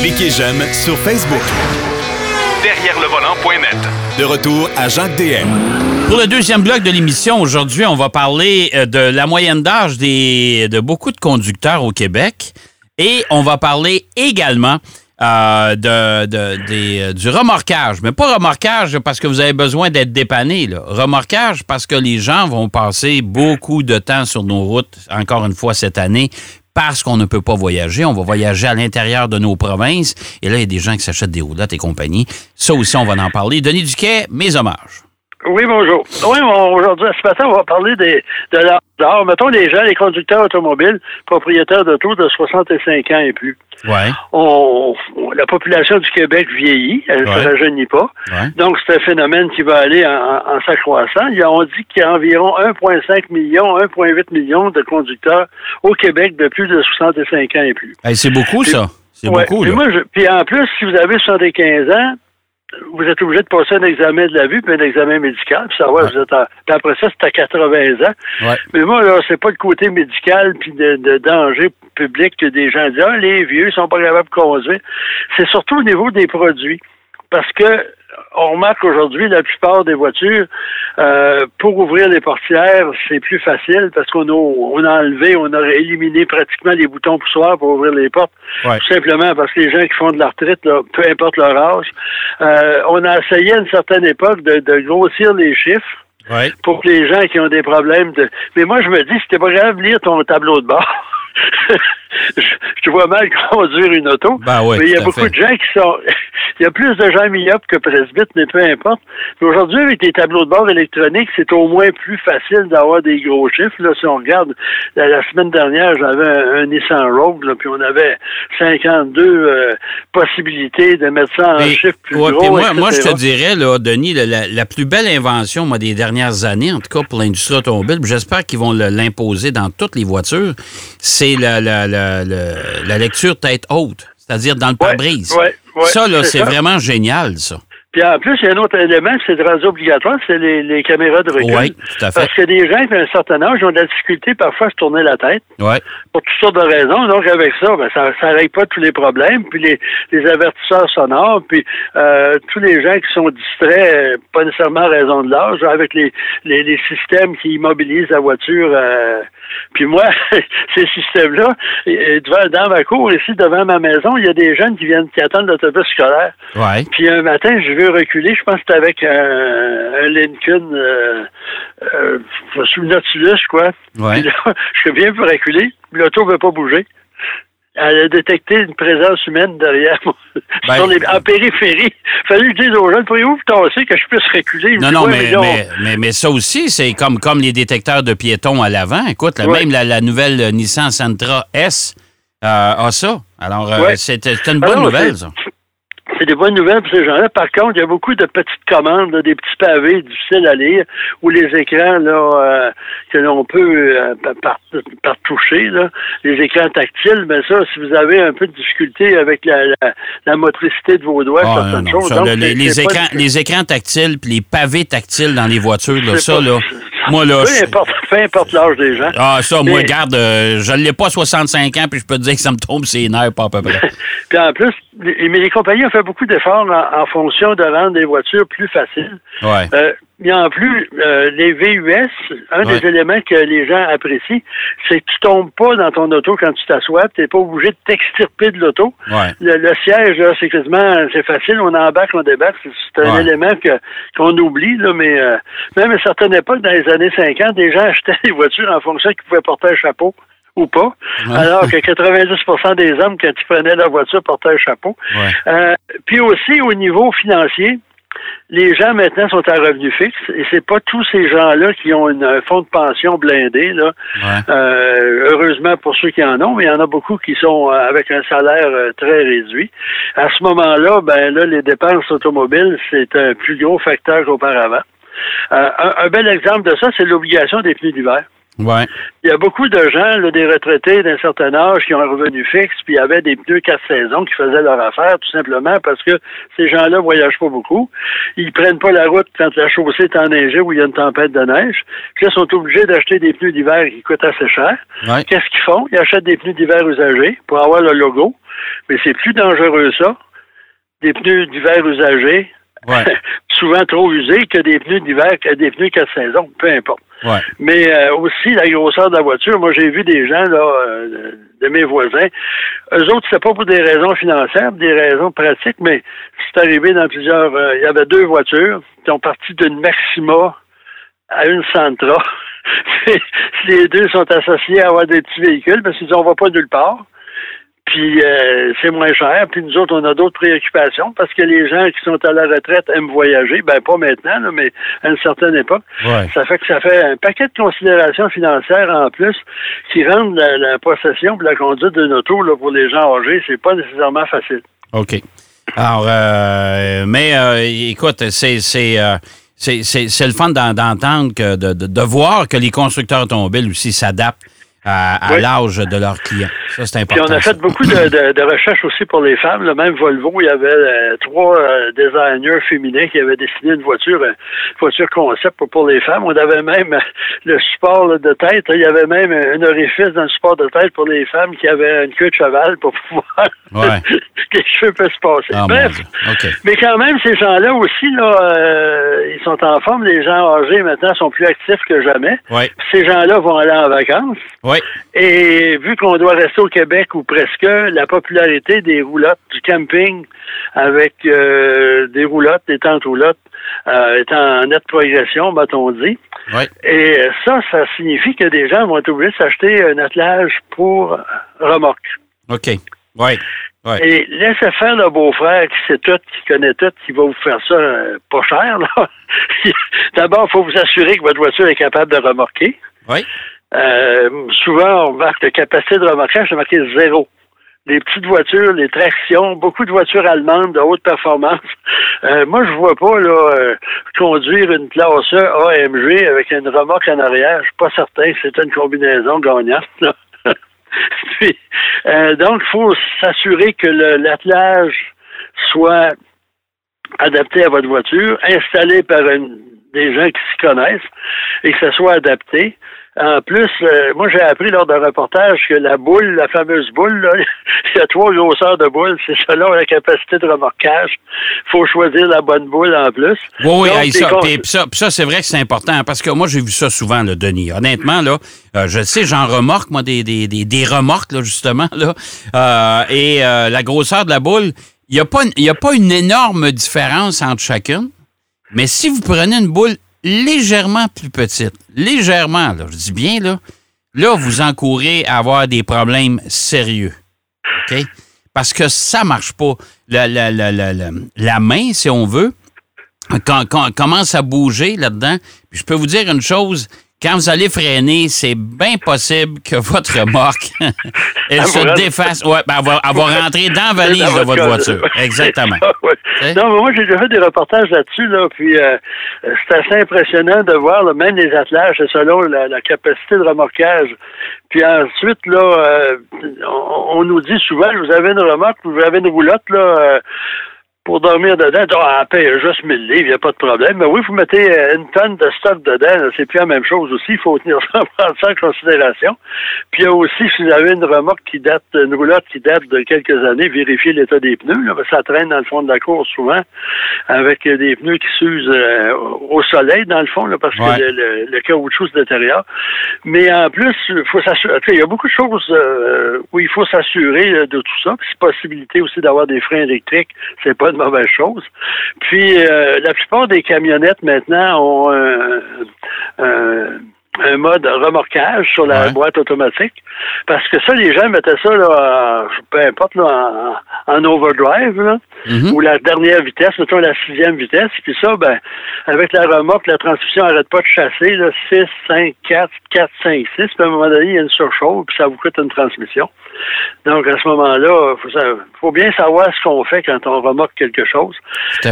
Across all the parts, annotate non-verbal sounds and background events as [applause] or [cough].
Cliquez j'aime sur Facebook. Derrière le volant.net. De retour à Jacques DM. Pour le deuxième bloc de l'émission, aujourd'hui, on va parler euh, de la moyenne d'âge des, de beaucoup de conducteurs au Québec et on va parler également euh, de, de- des, euh, du remorquage. Mais pas remorquage parce que vous avez besoin d'être dépanné. Là. Remorquage parce que les gens vont passer beaucoup de temps sur nos routes, encore une fois cette année, parce qu'on ne peut pas voyager. On va voyager à l'intérieur de nos provinces. Et là, il y a des gens qui s'achètent des roulottes et compagnie. Ça aussi, on va en parler. Denis Duquet, mes hommages. Oui, bonjour. Oui, aujourd'hui, ce matin, on va parler des, de d'or. Mettons les gens, les conducteurs automobiles, propriétaires d'auto de 65 ans et plus. Ouais. On, on- la population du Québec vieillit, elle ne Ouais. se rajeunit pas. Ouais. Donc, c'est un phénomène qui va aller en, s'accroissant. On dit qu'il y a environ 1,5 million, 1,8 million de conducteurs au Québec de plus de 65 ans et plus. Hey, c'est beaucoup, ça. C'est beaucoup, Puis là. moi, je- puis en plus, si vous avez 75 ans, vous êtes obligé de passer un examen de la vue puis un examen médical, puis savoir Ouais. vous êtes en- puis après ça, c'est à 80 ans. Ouais. Mais moi, là, c'est pas le côté médical puis de, de danger public que des gens disent Ah, les vieux, sont pas capables de conduire. C'est surtout au niveau des produits. Parce que on remarque aujourd'hui, la plupart des voitures, euh, pour ouvrir les portières, c'est plus facile parce qu'on a, on a enlevé, on a éliminé pratiquement les boutons poussoirs pour ouvrir les portes. Ouais. Tout simplement parce que les gens qui font de la retraite, là, peu importe leur âge, euh, on a essayé à une certaine époque de, de grossir les chiffres Ouais. pour que les gens qui ont des problèmes de. Mais moi, je me dis, c'était pas grave de lire ton tableau de bord. [laughs] je, je te vois mal [laughs] conduire une auto. Ben mais il y a beaucoup fait. de gens qui sont. [laughs] il y a plus de gens myopes que presbytes, mais peu importe. Mais aujourd'hui, avec les tableaux de bord électroniques, c'est au moins plus facile d'avoir des gros chiffres. Là, si on regarde, la, la semaine dernière, j'avais un, un Nissan Rogue, là, puis on avait 52 euh, possibilités de mettre ça en Mais- chiffres plus ouais, gros. moi, moi, je te dirais, là, Denis, la, la- plus belle invention moi, des dernières années, en tout cas pour l'industrie automobile, j'espère qu'ils vont l'imposer dans toutes les voitures, c'est la, la, la, la- la lecture tête haute, c'est-à-dire dans le pare-brise. ouais, ouais, ça, là, c'est vraiment génial, ça. Puis en plus, il y a un autre élément, c'est de rendu obligatoire, c'est les, les caméras de recul. Oui, tout à fait. Parce que des gens qui ont un certain âge ont de la difficulté parfois à se tourner la tête Ouais. pour toutes sortes de raisons. Donc avec ça, ben, ça ça règle pas tous les problèmes. Puis les, les avertisseurs sonores, puis euh, tous les gens qui sont distraits, euh, pas nécessairement à raison de l'âge, avec les, les, les systèmes qui immobilisent la voiture. euh, puis moi, [laughs] ces systèmes-là, dans ma cour, ici, devant ma maison, il y a des jeunes qui viennent, qui attendent l'autobus scolaire. Ouais. Puis un matin, je veux reculer, je pense que c'était avec un, un Lincoln, euh, euh, sous Nautilus, quoi. Ouais. Puis là, [laughs] je bien pour reculer, l'auto ne veut pas bouger. Elle a détecté une présence humaine derrière moi, [laughs] Ben- sur les, en périphérie. Fallu que je dise aux jeunes, pourriez-vous vous tasser que je puisse reculer? Non, non, mais, mais, mais, mais ça aussi, c'est comme, comme les détecteurs de piétons à l'avant. Écoute, là, Ouais. même la, la nouvelle euh, Nissan Sentra S euh, a ça. Alors, euh, Ouais. c'est c'est une bonne Alors, nouvelle, ça. C'est des bonnes nouvelles pour ces gens-là. Par contre, il y a beaucoup de petites commandes, là, des petits pavés difficiles à lire, ou les écrans là, euh, que l'on peut euh, par, par, toucher, là, les écrans tactiles, mais ça, si vous avez un peu de difficulté avec la, la, la motricité de vos doigts, Ah, certaines non, non, choses. ça, donc, le- les, écrans, les écrans tactiles puis les pavés tactiles dans les voitures, là, ça, pas- là, moi, là, Peu importe, peu importe l'âge des gens. ah, ça, moi, Mais- garde, euh, je l'ai pas 65 ans, puis je peux te dire que ça me tombe ses nerfs, pas à peu près. [laughs] Puis en plus, les, mais les compagnies ont fait beaucoup d'efforts en, en fonction de rendre les voitures plus faciles. Ouais. Euh, mais en plus, euh, les VUS, un Ouais. des éléments que les gens apprécient, c'est que tu tombes pas dans ton auto quand tu t'assois, tu n'es pas obligé de t'extirper de l'auto. Ouais. Le, le siège, c'est quasiment, c'est facile, on embarque, on débarque, c'est, un Ouais. élément que, qu'on oublie, là, mais euh, même à une certaine époque, dans les années 50, des gens achetaient [laughs] des voitures en fonction qu'ils pouvaient porter un chapeau ou pas, Ouais. alors que 90% des hommes, quand ils prenaient leur voiture, portaient un chapeau. Ouais. Euh, puis aussi, au niveau financier, les gens maintenant sont à revenu fixe et c'est pas tous ces gens-là qui ont une- un fonds de pension blindé. Là. Ouais. Euh, heureusement pour ceux qui en ont, mais il y en a beaucoup qui sont euh, avec un salaire très réduit. À ce moment-là, ben là, les dépenses automobiles, c'est un plus gros facteur qu'auparavant. Euh, un, un bel exemple de ça, c'est l'obligation des pneus d'hiver. Ouais. Il y a beaucoup de gens, là, des retraités d'un certain âge, qui ont un revenu fixe, puis il y avait des pneus quatre saisons qui faisaient leur affaire, tout simplement parce que ces gens-là voyagent pas beaucoup. Ils prennent pas la route quand la chaussée est enneigée ou il y a une tempête de neige. Puis là, ils sont obligés d'acheter des pneus d'hiver qui coûtent assez cher. Qu'est-ce qu'ils font? Ils achètent des pneus d'hiver usagés pour avoir le logo. Mais c'est plus dangereux ça. Des pneus d'hiver usagés, [laughs] souvent trop usés, que des pneus d'hiver, que des pneus quatre saisons, peu importe. Mais euh, aussi la grosseur de la voiture. Moi, j'ai vu des gens là, euh, de mes voisins. Eux autres, c'est pas pour des raisons financières, des raisons pratiques, mais c'est arrivé dans plusieurs. Euh, il y avait deux voitures qui ont parti d'une Maxima à une Sentra. [laughs] les deux sont associés à avoir des petits véhicules parce qu'ils ne va pas nulle part puis euh, c'est moins cher. Puis nous autres, on a d'autres préoccupations parce que les gens qui sont à la retraite aiment voyager. Ben pas maintenant, mais à une certaine époque. Ça fait que ça fait un paquet de considérations financières en plus qui rendent la, possession et la conduite d'une auto là, pour les gens âgés, c'est pas nécessairement facile. OK. Alors, euh, mais euh, écoute, c'est c'est c'est le fun d'entendre que de, de, voir que les constructeurs automobiles aussi s'adaptent à, l'âge de leurs clients. Ça, c'est important. Puis on a fait beaucoup de, recherches aussi pour les femmes. Le même Volvo, il y avait euh, trois euh, designers féminins qui avaient dessiné une voiture, une voiture concept pour, les femmes. On avait même le support de tête. Il y avait même un orifice dans le support de tête pour les femmes qui avaient une queue de cheval pour [laughs] pouvoir [laughs] que les cheveux peuvent se passer. Ah, Mais quand même, ces gens-là aussi, là, euh, ils sont en forme. Les gens âgés maintenant sont plus actifs que jamais. Ces gens-là vont aller en vacances. Et vu qu'on doit rester au Québec ou presque, la popularité des roulottes, du camping avec euh, des roulottes, des tentes roulottes, euh, est en nette progression, m'a-t-on dit. Et ça, ça signifie que des gens vont être obligés de s'acheter un attelage pour remorque. OK. Oui. Et laissez faire le beau-frère qui sait tout, qui connaît tout, qui va vous faire ça euh, pas cher. [laughs] D'abord, il faut vous assurer que votre voiture est capable de remorquer. Oui. Euh, souvent, on marque la capacité de remorquage, c'est marqué zéro. Les petites voitures, les tractions, beaucoup de voitures allemandes de haute performance. [laughs] Euh, moi, je vois pas là euh, conduire une classe A AMG avec une remorque en arrière. Je suis pas certain c'est une combinaison gagnante. [laughs] Puis, donc, il faut s'assurer que l'attelage soit adapté à votre voiture, installé par des gens qui s'y connaissent et que ça soit adapté. En plus, euh, moi, j'ai appris lors d'un reportage que la boule, la fameuse boule, là, [laughs] il y a trois grosseurs de boules. C'est selon la capacité de remorquage. Il faut choisir la bonne boule en plus. Oui, oui, ça, ça, ça c'est vrai que c'est important parce que moi, j'ai vu ça souvent, le Denis. Honnêtement, là, euh, je sais, j'en remorque, moi, des, des, des, remorques, là, justement. Là, euh, et la grosseur de la boule, il n'y a, pas, a pas une énorme différence entre chacune. Mais si vous prenez une boule légèrement plus petite, légèrement, là, je dis bien, là, là, vous encourez à avoir des problèmes sérieux. OK? Parce que ça marche pas. La, la, la, la main, si on veut, quand, quand, commence à bouger là-dedans. je peux vous dire une chose, quand vous allez freiner, c'est bien possible que votre remorque [laughs] elle se défasse. Ouais, ben, elle, va, rentrer dans la valise de votre voiture. [laughs] Exactement. Hein? Non, mais moi, j'ai déjà fait des reportages là-dessus, là, puis euh, c'est assez impressionnant de voir même les attelages selon la, capacité de remorquage. Puis ensuite, là, euh, on, nous dit souvent, vous avez une remorque, vous avez une roulotte, là, euh, pour dormir dedans, ah, paye juste 1000 livres, il n'y a pas de problème. Mais oui, vous mettez euh, une tonne de stock dedans, c'est plus la même chose aussi. Il faut tenir [laughs] ça, prendre ça en considération. Puis il y a aussi, si vous avez une remorque qui date, une roulotte qui date de quelques années, vérifiez l'état des pneus. Là, ça traîne dans le fond de la course souvent avec des pneus qui s'usent euh, au soleil, dans le fond, là, parce que le, le, caoutchouc se détériore. Mais en plus, il faut s'assurer. Il y a beaucoup de choses euh, où il faut s'assurer de tout ça. Puis possibilité aussi d'avoir des freins électriques, c'est pas mauvaise chose. Puis, euh, la plupart des camionnettes maintenant ont un, mode remorquage sur la boîte automatique. Parce que ça, les gens mettaient ça, là, peu importe, là, en, overdrive, là, mm-hmm. ou la dernière vitesse, mettons la sixième vitesse. Puis ça, ben, avec la remorque, la transmission n'arrête pas de chasser, là, 6, 5, 4, 4, 5, 6. Puis à un moment donné, il y a une surchauffe, puis ça vous coûte une transmission. Donc, à ce moment-là, il faut, bien savoir ce qu'on fait quand on remarque quelque chose.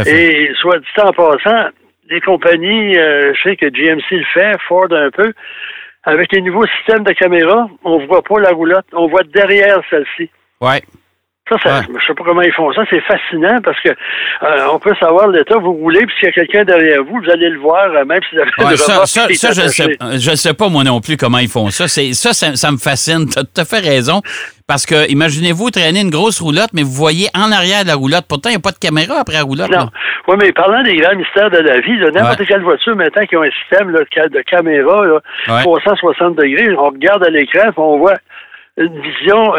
Et soit dit en passant, les compagnies, euh, je sais que GMC le fait, Ford un peu, avec les nouveaux systèmes de caméra, on voit pas la roulotte, on voit derrière celle-ci. Ouais. Ça, ça je sais pas comment ils font ça. C'est fascinant parce que euh, on peut savoir l'état vous roulez, puis s'il y a quelqu'un derrière vous, vous allez le voir, euh, même si vous avez ouais, ça, ça, ça je sais, je sais pas moi non plus comment ils font ça. C'est ça, ça, me fascine. Tu as tout à fait raison. Parce que imaginez-vous traîner une grosse roulotte, mais vous voyez en arrière de la roulotte. Pourtant, il n'y a pas de caméra après la roulotte. Non. Oui, mais parlant des grands mystères de la vie, n'importe quelle voiture maintenant qui a un système là, de caméra là, 360 degrés, on regarde à l'écran, on voit une vision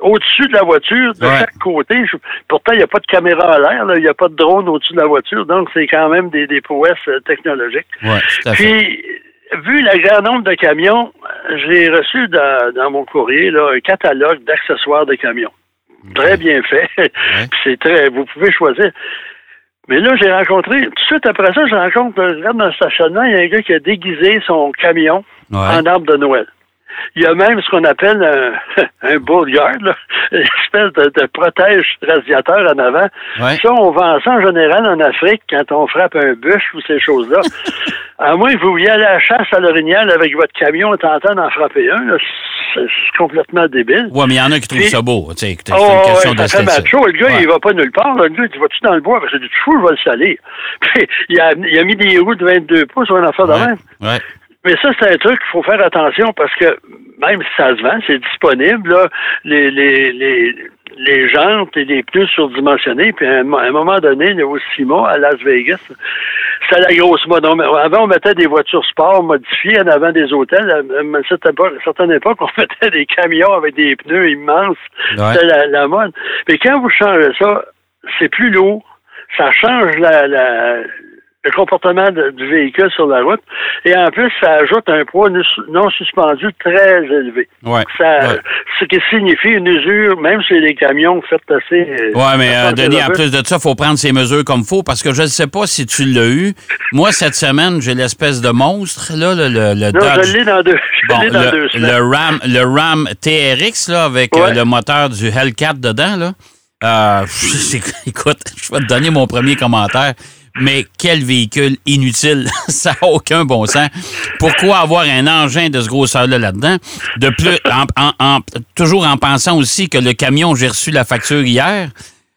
au-dessus de la voiture, de chaque côté. pourtant, il n'y a pas de caméra à l'air, il n'y a pas de drone au-dessus de la voiture, donc c'est quand même des, des prouesses euh, technologiques. Puis, vu le grand nombre de camions, j'ai reçu dans, mon courrier un catalogue d'accessoires de camions. Très bien fait. [laughs] c'est très. Vous pouvez choisir. Mais là, j'ai rencontré, tout de suite après ça, je rencontre, je regarde dans le stationnement, il y a un gars qui a déguisé son camion en arbre de Noël. Il y a même ce qu'on appelle un, [laughs] un bullyard, une espèce de, protège radiateur en avant. Ça, on vend ça en général en Afrique quand on frappe un bûche ou ces choses-là. [laughs] à moins que vous y à la chasse à l'orignal avec votre camion et tentant d'en frapper un, c'est complètement débile. Oui, mais il y en a qui trouvent ça beau. C'est une oh, question d'esthétique. Le gars, il va pas nulle part. Le gars, il va-tu dans le bois? Parce que du fou, je vais le salir. [laughs] Puis, il a, il a mis des roues de 22 pouces sur un affaire de même. Mais ça, c'est un truc qu'il faut faire attention parce que même si ça se vend, c'est disponible, là, les, les, les, les jantes et les pneus surdimensionnés, puis à un, moment donné, au CIMA, à Las Vegas, c'est la grosse mode. avant, on mettait des voitures sport modifiées en avant des hôtels. À une certaine époque, on [laughs] mettait des camions avec des pneus immenses. C'était la, la, mode. Mais quand vous changez ça, c'est plus lourd. Ça change la, la, le comportement du véhicule sur la route. Et en plus, ça ajoute un poids non suspendu très élevé. Ouais, ça, Ce qui signifie une usure, même si les camions faites assez. Euh, oui, mais euh, Denis, en plus de ça, il faut prendre ces mesures comme il faut parce que je ne sais pas si tu l'as eu. Moi, cette semaine, j'ai l'espèce de monstre, là, le, le, le non, Je l'ai dans deux. Bon, le, Ram, le Ram TRX, là, avec euh, le moteur du Hellcat dedans, là. Euh, [laughs] écoute, je vais te donner mon premier commentaire mais quel véhicule inutile. [laughs] ça n'a aucun bon sens. Pourquoi avoir un engin de ce grosseur-là là-dedans? De plus, en, toujours en pensant aussi que le camion, j'ai reçu la facture hier,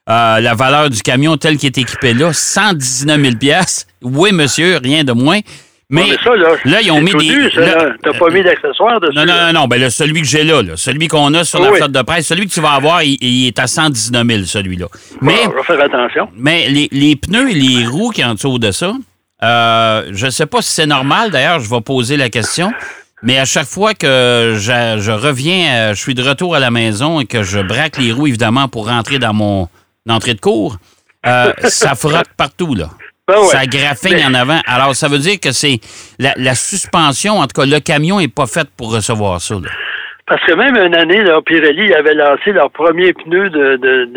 euh, la valeur du camion tel qu'il est équipé là, 119 000 Oui, monsieur, rien de moins. Mais, là, ils ont mis des. T'as pas mis d'accessoires dessus? Non, non, non, non. Ben, là, celui que j'ai là, celui qu'on a sur la flotte de presse, celui que tu vas avoir, il, est à 119 000, celui-là. Mais, on va faire attention. Mais les, les, pneus et les roues qui en dessous de ça, euh, je sais pas si c'est normal. D'ailleurs, je vais poser la question. Mais à chaque fois que je, je, reviens, euh, je suis de retour à la maison et que je braque les roues, évidemment, pour rentrer dans mon entrée de cours, euh, ça [laughs] frotte partout, là. Ben ça graphine en avant. Alors, ça veut dire que c'est la, suspension, en tout cas, le camion n'est pas fait pour recevoir ça. Parce que même une année, là, Pirelli avait lancé leur premier pneu de, de,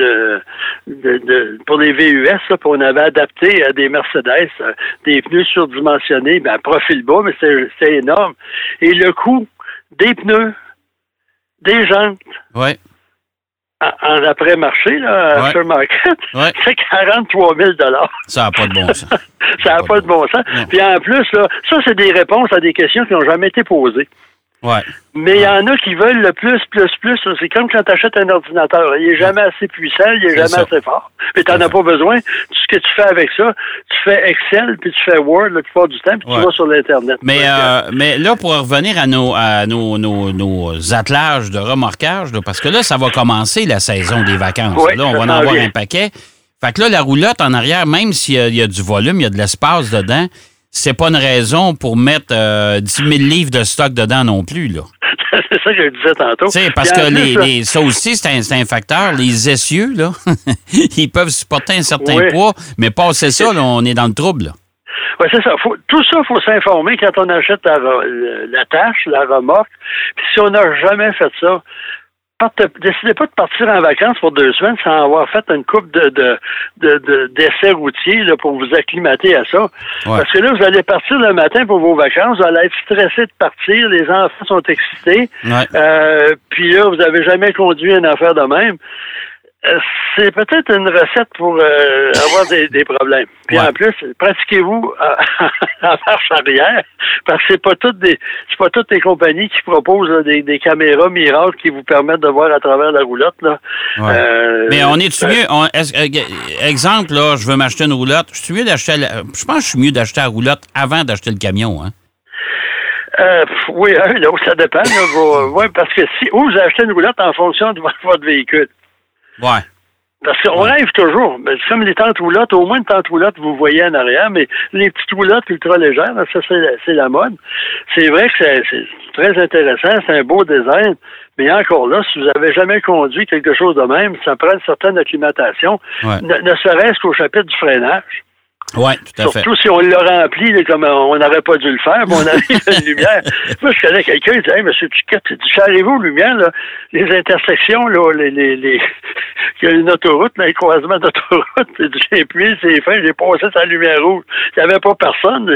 de, pour les VUS, là, puis on avait adapté à des Mercedes euh, des pneus surdimensionnés, ben, profil bas, mais c'est énorme. Et le coût des pneus, des jantes, ouais en après-marché, là, à Market, c'est 43 000 Ça n'a pas de bon sens. [laughs] ça n'a pas, de bon sens. Puis en plus, là, ça, c'est des réponses à des questions qui n'ont jamais été posées. Ouais. Mais il y en a qui veulent le plus, plus, plus. C'est comme quand tu achètes un ordinateur. Il est jamais assez puissant, il est, jamais assez fort. Mais tu n'en as pas besoin. Tout ce que tu fais avec ça, tu fais Excel, puis tu fais Word la plupart du temps, puis tu vas sur l'Internet. Mais, euh, mais là, pour revenir à nos, à nos, nos, nos attelages de remorquage, parce que là, ça va commencer la saison des vacances. là, on va en avoir un paquet. Fait que là, la roulotte en arrière, même s'il y, a du volume, il y a de l'espace dedans, c'est pas une raison pour mettre euh, 10 000 livres de stock dedans non plus, là. [laughs] c'est ça que je disais tantôt. parce que les, ça aussi, c'est un, un, facteur. Les essieux, là, [laughs] ils peuvent supporter un certain poids, mais passer ça, là, on est dans le trouble. Oui, c'est ça. tout ça, il faut s'informer quand on achète la, la, tâche, la remorque. Puis si on n'a jamais fait ça, décidez pas de partir en vacances pour deux semaines sans avoir fait une coupe de, de, d'essais routiers là, pour vous acclimater à ça. Parce que là, vous allez partir le matin pour vos vacances, vous allez être stressé de partir, les enfants sont excités, euh, puis là, vous n'avez jamais conduit une affaire de même. Euh, c'est peut-être une recette pour euh, avoir des, problèmes. Puis en plus, pratiquez-vous en [laughs] marche arrière, parce que c'est pas toutes des c'est pas toutes les compagnies qui proposent des, caméras miracles qui vous permettent de voir à travers la roulotte. Là. Euh, Mais on est-tu mieux exemple, là, je veux m'acheter une roulotte. Je suis mieux d'acheter je pense que je suis mieux d'acheter la roulotte avant d'acheter le camion, hein? oui, [laughs] hein, ça dépend. oui, parce que si vous achetez une roulotte en fonction de votre véhicule. Ouais. Parce qu'on rêve toujours. Mais comme les tentes roulottes, au moins une tente roulotte, vous voyez en arrière, mais les petites roulottes ultra légères, ça, c'est la, mode. C'est vrai que c'est très intéressant, c'est un beau design, mais encore là, si vous avez jamais conduit quelque chose de même, ça prend une certaine acclimatation, ne serait-ce qu'au chapitre du freinage. Oui, tout à fait. Surtout si on l'a rempli, comme on n'aurait pas dû le faire, mais on arrive à une lumière. Moi, je connais quelqu'un, il dit Hey, monsieur Piquet, savez-vous, lumière, là, les intersections, là, les, les, les... [laughs] il y a une autoroute, là, un croisement d'autoroute, j'ai appuyé, c'est fin, j'ai passé sa lumière rouge. Il n'y avait pas personne.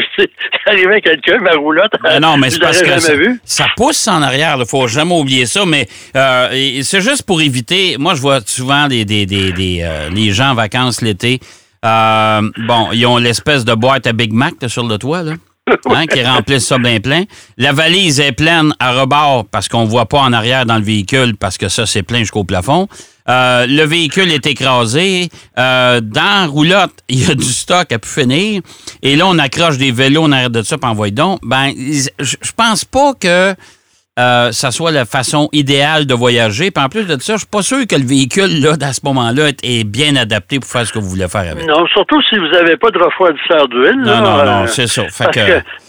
J'arrivais [laughs] quelqu'un, ma roulotte. Mais non, mais c'est parce que ça, ça, pousse en arrière, il faut jamais oublier ça, mais euh, c'est juste pour éviter. Moi, je vois souvent des, des, des, des euh, les gens en vacances l'été euh, bon, ils ont l'espèce de boîte à Big Mac sur le toit, là? [laughs] Hein, qui remplissent ça bien plein. La valise est pleine à rebord parce qu'on ne voit pas en arrière dans le véhicule parce que ça, c'est plein jusqu'au plafond. Euh, le véhicule est écrasé. Euh, dans la roulotte, [laughs] il y a du stock à pu finir. Et là, on accroche des vélos en arrière de ça, puis envoie donc. Ben, je pense pas que euh, ça soit la façon idéale de voyager. Puis en plus de ça, je suis pas sûr que le véhicule, là, à ce moment-là, est bien adapté pour faire ce que vous voulez faire avec. Non, surtout si vous n'avez pas de refroidisseur d'huile. Non, non, non, euh, c'est ça. parce que...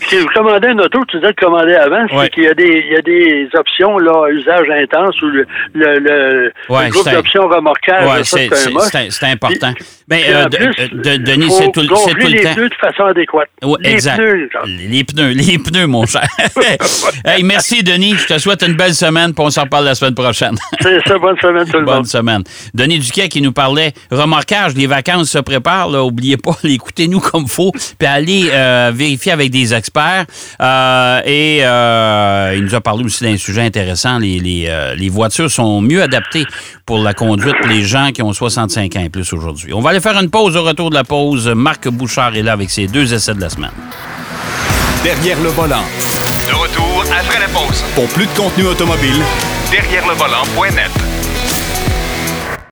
si vous commandez une auto, tu disais de commander avant, c'est qu'il y a des, il y a des options, là, usage intense ou le, le, le, groupe d'options remorquage. Oui, c'est important. Ben, euh, Denis, c'est tout, le temps. les pneus de façon adéquate. les exact. Pneus, les pneus, les pneus, mon cher. [laughs] hey, merci, Denis. Je te souhaite une belle semaine, puis on s'en reparle la semaine prochaine. [laughs] C'est ça, bonne semaine tout le monde. Bonne semaine. Denis Duquet qui nous parlait remorquage, les vacances se préparent, là, oubliez pas, [laughs] écoutez-nous comme faut, puis allez euh, vérifier avec des experts. Euh, et euh, il nous a parlé aussi d'un sujet intéressant, les, les, les, voitures sont mieux adaptées pour la conduite pour les gens qui ont 65 ans et plus aujourd'hui. On va aller faire une pause au retour de la pause. Marc Bouchard est là avec ses deux essais de la semaine. Derrière le volant. De retour après la pause. Pour plus de contenu automobile, derrière le volant.net.